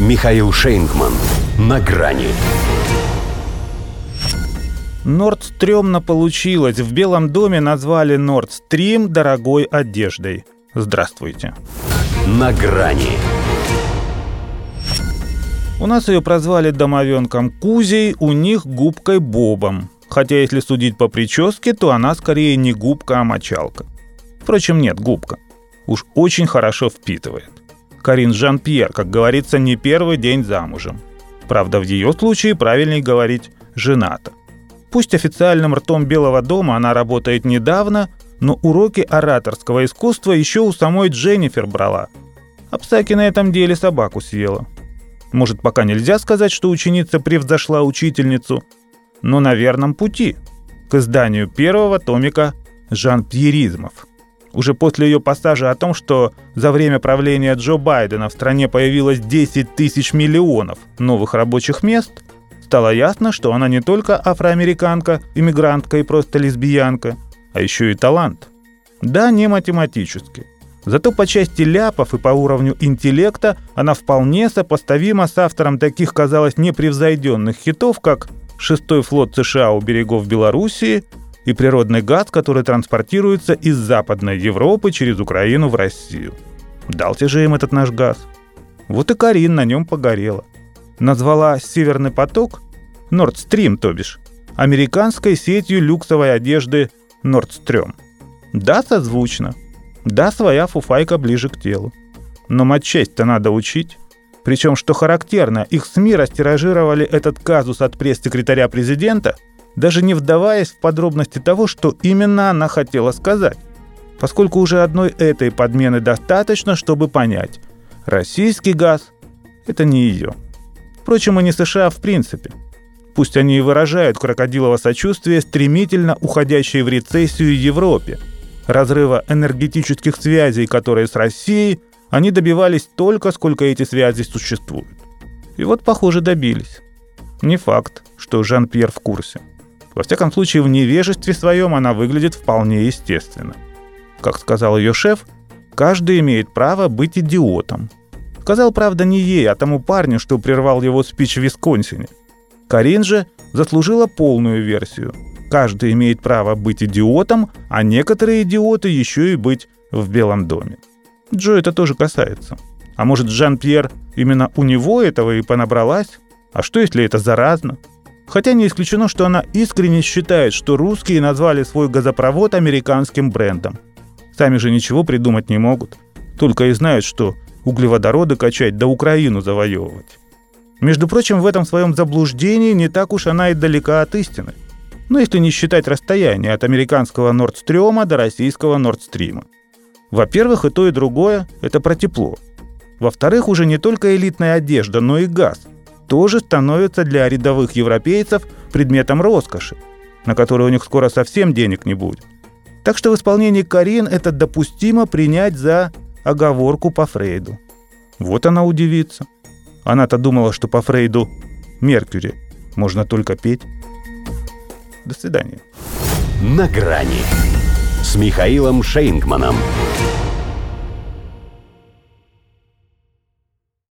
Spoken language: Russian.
Михаил Шейнгман. На грани. Норд стрёмно получилось. В Белом доме назвали Норд Стрим дорогой одеждой. Здравствуйте. На грани. У нас ее прозвали домовенком Кузей, у них губкой Бобом. Хотя если судить по прическе, то она скорее не губка, а мочалка. Впрочем, нет, губка. Уж очень хорошо впитывает. Карин Жан-Пьер, как говорится, не первый день замужем. Правда, в ее случае правильней говорить «жената». Пусть официальным ртом Белого дома она работает недавно, но уроки ораторского искусства еще у самой Дженнифер брала. А Псаки на этом деле собаку съела. Может, пока нельзя сказать, что ученица превзошла учительницу, но на верном пути к изданию первого томика жан-пьеризмов. Уже после ее пассажа о том, что за время правления Джо Байдена в стране появилось 10 тысяч миллионов новых рабочих мест, стало ясно, что она не только афроамериканка, иммигрантка и просто лесбиянка, а еще и талант. Да, не математически. Зато по части ляпов и по уровню интеллекта она вполне сопоставима с автором таких, казалось, непревзойденных хитов, как «Шестой флот США у берегов Белоруссии» и природный газ, который транспортируется из Западной Европы через Украину в Россию. Дался же им этот наш газ. Вот и Карин на нем погорела. Назвала «Северный поток» Nord Stream, то бишь, американской сетью люксовой одежды Nordstrom. Да, созвучно. Да, своя фуфайка ближе к телу. Но матчесть-то надо учить. Причем, что характерно, их СМИ растиражировали этот казус от пресс-секретаря президента – даже не вдаваясь в подробности того, что именно она хотела сказать, поскольку уже одной этой подмены достаточно, чтобы понять, российский газ – это не ее. Впрочем, и не США в принципе. Пусть они и выражают крокодилово сочувствие стремительно уходящей в рецессию Европе, разрыва энергетических связей, которые с Россией они добивались только, сколько эти связи существуют. И вот, похоже, добились. Не факт, что Жан-Пьер в курсе. Во всяком случае, в невежестве своем она выглядит вполне естественно. Как сказал ее шеф, каждый имеет право быть идиотом. Сказал, правда, не ей, а тому парню, что прервал его спич в Висконсине. Карин же заслужила полную версию. Каждый имеет право быть идиотом, а некоторые идиоты еще и быть в Белом доме. Джо это тоже касается. А может, Жан-Пьер именно у него этого и понабралась? А что, если это заразно? Хотя не исключено, что она искренне считает, что русские назвали свой газопровод американским брендом. Сами же ничего придумать не могут. Только и знают, что углеводороды качать да Украину завоевывать. Между прочим, в этом своем заблуждении не так уж она и далека от истины. Ну, если не считать расстояние от американского Нордстрёма до российского Нордстрима. Во-первых, и то, и другое – это про тепло. Во-вторых, уже не только элитная одежда, но и газ – тоже становится для рядовых европейцев предметом роскоши, на который у них скоро совсем денег не будет. Так что в исполнении Карин это допустимо принять за оговорку по Фрейду. Вот она удивится. Она-то думала, что по Фрейду Меркьюри можно только петь. До свидания. На грани с Михаилом Шейнгманом.